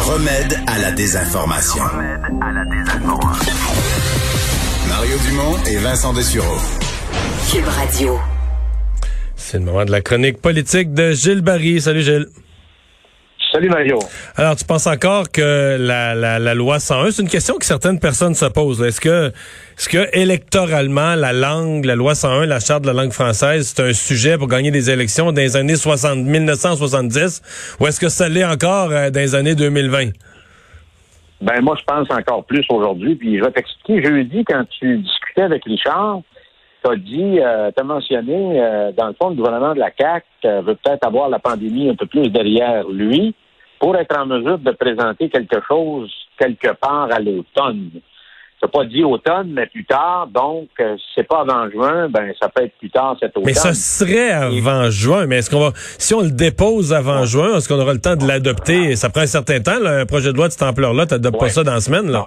remède à la désinformation. Mario Dumont et Vincent Dessureau. Cube Radio. C'est le moment de la chronique politique de Gilles Barry. Salut Gilles. Salut Mario. Alors, tu penses encore que la, la, la loi 101, c'est une question que certaines personnes se posent. Est-ce que, est-ce que électoralement, la langue, la loi 101, la charte de la langue française, c'est un sujet pour gagner des élections dans les années 60, 1970, ou est-ce que ça l'est encore euh, dans les années 2020? Ben moi, je pense encore plus aujourd'hui. Puis je vais t'expliquer. Jeudi, quand tu discutais avec Richard, tu as dit, euh, tu as mentionné, euh, dans le fond, le gouvernement de la CAQ euh, veut peut-être avoir la pandémie un peu plus derrière lui pour être en mesure de présenter quelque chose quelque part à l'automne. Tu pas dit automne, mais plus tard. Donc, euh, si c'est pas avant juin, ben ça peut être plus tard cet automne. Mais ça serait avant juin. Mais est-ce qu'on va, si on le dépose avant juin, est-ce qu'on aura le temps de l'adopter? Ça prend un certain temps, là, un projet de loi de cette ampleur-là. Tu n'adoptes pas Ouais. ça dans la semaine, là?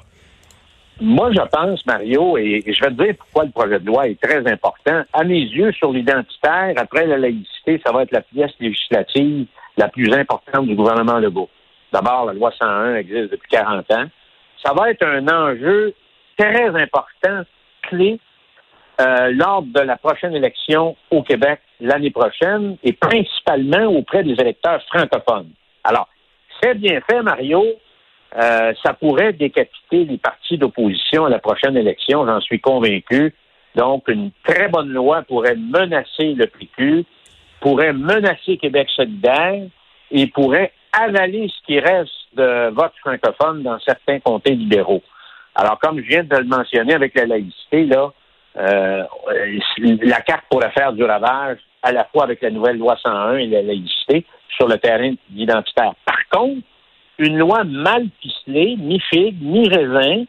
Moi, je pense, Mario, et je vais te dire pourquoi le projet de loi est très important. À mes yeux, sur l'identitaire, après la laïcité, ça va être la pièce législative la plus importante du gouvernement Legault. D'abord, la loi 101 existe depuis 40 ans. Ça va être un enjeu très important, clé, euh, lors de la prochaine élection au Québec l'année prochaine et principalement auprès des électeurs francophones. Alors, c'est bien fait, Mario. Euh, ça pourrait décapiter les partis d'opposition à la prochaine élection, j'en suis convaincu. Donc, une très bonne loi pourrait menacer le PQ, pourrait menacer Québec solidaire et pourrait avaler ce qui reste de vote francophone dans certains comtés libéraux. Alors, comme je viens de le mentionner avec la laïcité, là, euh, la carte pourrait faire du ravage à la fois avec la nouvelle loi 101 et la laïcité sur le terrain identitaire. Par contre, une loi mal ficelée, ni figue, ni raisin,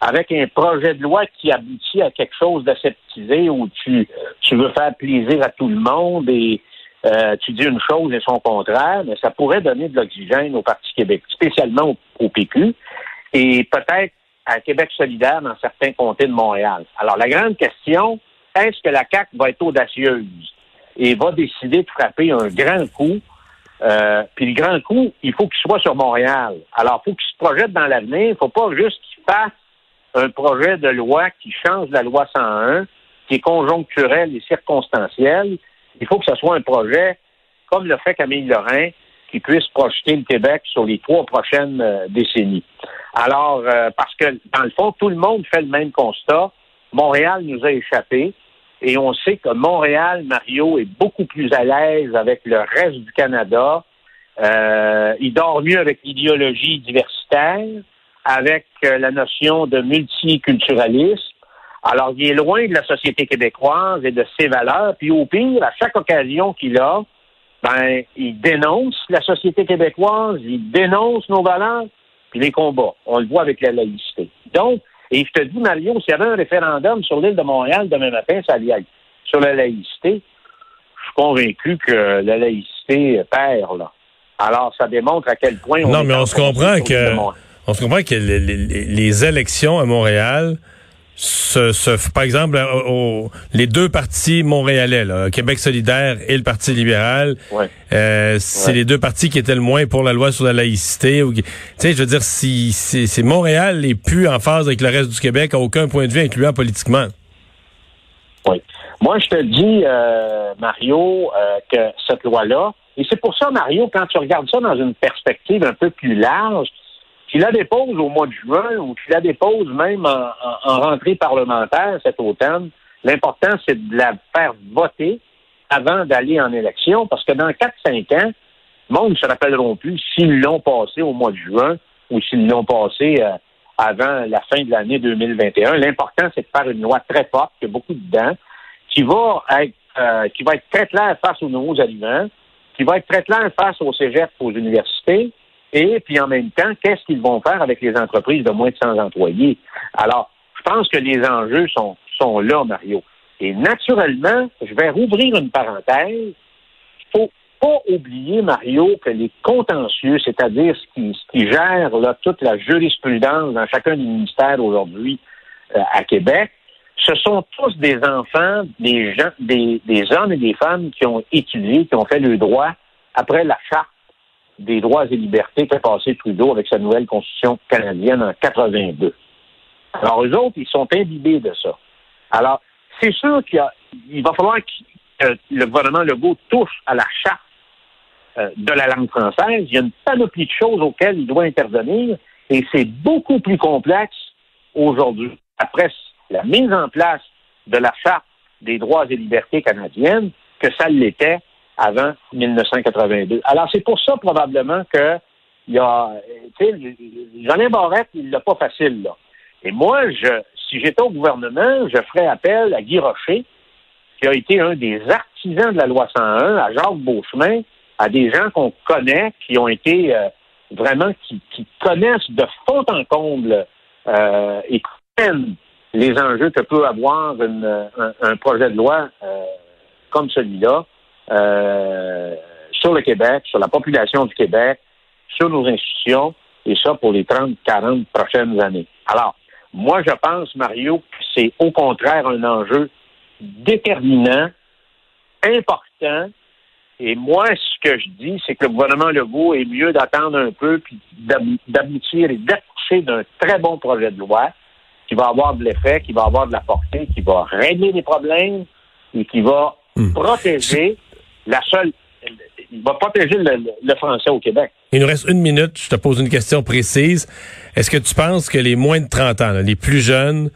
avec un projet de loi qui aboutit à quelque chose d'aseptisé où tu, tu veux faire plaisir à tout le monde et euh, tu dis une chose et son contraire, mais ça pourrait donner de l'oxygène au Parti Québec, spécialement au, au PQ, et peut-être à Québec solidaire dans certains comtés de Montréal. Alors, la grande question, est-ce que la CAQ va être audacieuse et va décider de frapper un grand coup euh, puis le grand coup, il faut qu'il soit sur Montréal. Alors, il faut qu'il se projette dans l'avenir. Il ne faut pas juste qu'il fasse un projet de loi qui change la loi 101, qui est conjoncturel et circonstanciel. Il faut que ce soit un projet, comme le fait Camille Lorrain, qui puisse projeter le Québec sur les trois prochaines euh, décennies. Alors, euh, parce que, dans le fond, tout le monde fait le même constat. Montréal nous a échappé. Et on sait que Montréal, Mario, est beaucoup plus à l'aise avec le reste du Canada. Euh, il dort mieux avec l'idéologie diversitaire, avec euh, la notion de multiculturalisme. Alors, il est loin de la société québécoise et de ses valeurs. Puis au pire, à chaque occasion qu'il a, ben, il dénonce la société québécoise, il dénonce nos valeurs, puis les combats. On le voit avec la laïcité. Donc, et je te dis, Mario, s'il y avait un référendum sur l'île de Montréal demain matin, ça allait être sur la laïcité. Je suis convaincu que la laïcité perd, là. Alors, ça démontre à quel point on Non, est mais on se comprend que, on se comprend que les, les- les élections à Montréal, se, se- par exemple, euh, au- les deux partis montréalais, là, Québec solidaire et le Parti libéral, Ouais. euh, c'est Ouais. les deux partis qui étaient le moins pour la loi sur la laïcité. Tu sais, je veux dire, si, si, si Montréal n'est plus en phase avec le reste du Québec, à aucun point de vue incluant politiquement. Oui. Moi, je te dis, euh, Mario, euh, que cette loi-là, et c'est pour ça, Mario, quand tu regardes ça dans une perspective un peu plus large, tu la déposes au mois de juin ou tu la déposes même en rentrée parlementaire cet automne, l'important, c'est de la faire voter avant d'aller en élection, parce que dans 4-5 ans, le monde ne se rappelleront plus s'ils l'ont passé au mois de juin ou s'ils l'ont passé euh, avant la fin de l'année 2021. L'important, c'est de faire une loi très forte, qui a beaucoup dedans, qui va être euh, qui va être très claire face aux nouveaux aliments, qui va être très claire face aux cégeps, aux universités, et puis en même temps, qu'est-ce qu'ils vont faire avec les entreprises de moins de 100 employés? Alors, je pense que les enjeux sont, sont là, Mario. Et naturellement, je vais rouvrir une parenthèse. Il faut pas oublier, Mario, que les contentieux, c'est-à-dire ce qui, ce qui gère là, toute la jurisprudence dans chacun des ministères aujourd'hui euh, à Québec, ce sont tous des enfants, des gens, des, des hommes et des femmes qui ont étudié, qui ont fait le droit après la charte des droits et libertés qu'a passé Trudeau avec sa nouvelle constitution canadienne en 82. Alors, eux autres, ils sont imbibés de ça. Alors, c'est sûr qu'il va falloir que le gouvernement Legault touche à la charte euh, de la langue française. Il y a une panoplie de choses auxquelles il doit intervenir et c'est beaucoup plus complexe aujourd'hui. Après la mise en place de la charte des droits et libertés canadiennes que ça l'était avant 1982. Alors, c'est pour ça, probablement, que il y a, tu sais, Jean Barrette, il l'a pas facile, là. Et moi, je, si j'étais au gouvernement, je ferais appel à Guy Rocher, qui a été un des artisans de la loi 101, à Jacques Beauchemin, à des gens qu'on connaît, qui ont été euh, vraiment, qui, connaissent de fond en comble euh, et comprennent les enjeux que peut avoir un, projet de loi euh, comme celui-là sur le Québec, sur la population du Québec, sur nos institutions, et ça pour les 30, 40 prochaines années. Alors, moi, je pense, Mario, que c'est au contraire un enjeu déterminant, important. Et moi, ce que je dis, c'est que le gouvernement Legault est mieux d'attendre un peu puis d'aboutir et d'accoucher d'un très bon projet de loi qui va avoir de l'effet, qui va avoir de la portée, qui va régler les problèmes et qui va hmm. protéger la seule il va protéger le, français au Québec. Il nous reste une minute. Je te pose une question précise. Est-ce que tu penses que les moins de 30 ans, les plus jeunes,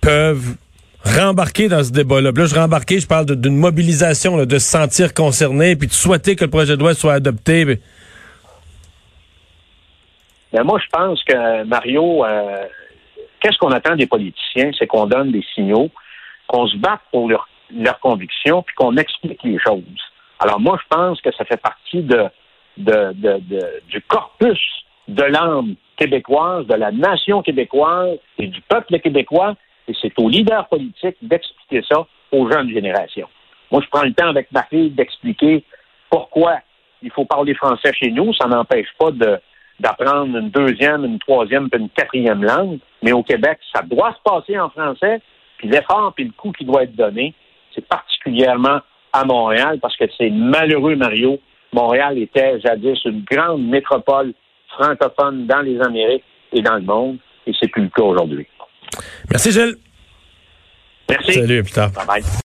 peuvent rembarquer dans ce débat-là? Là, je rembarquer, je parle d'une mobilisation, de se sentir concerné, puis de souhaiter que le projet de loi soit adopté. Ben, moi, je pense que, Mario, euh, qu'est-ce qu'on attend des politiciens? C'est qu'on donne des signaux, qu'on se batte pour leurs convictions, puis qu'on explique les choses. Alors moi, je pense que ça fait partie de, du corpus de l'âme québécoise, de la nation québécoise et du peuple québécois, et c'est aux leaders politiques d'expliquer ça aux jeunes générations. Moi, je prends le temps avec ma fille d'expliquer pourquoi il faut parler français chez nous. Ça n'empêche pas d'apprendre une deuxième, une troisième, puis une quatrième langue. Mais au Québec, ça doit se passer en français. Puis l'effort puis le coût qui doit être donné, c'est particulièrement à Montréal parce que c'est malheureux, Mario. Montréal était jadis une grande métropole francophone dans les Amériques et dans le monde, et c'est plus le cas aujourd'hui. Merci, Gilles. Merci. Salut, à plus tard. Bye bye.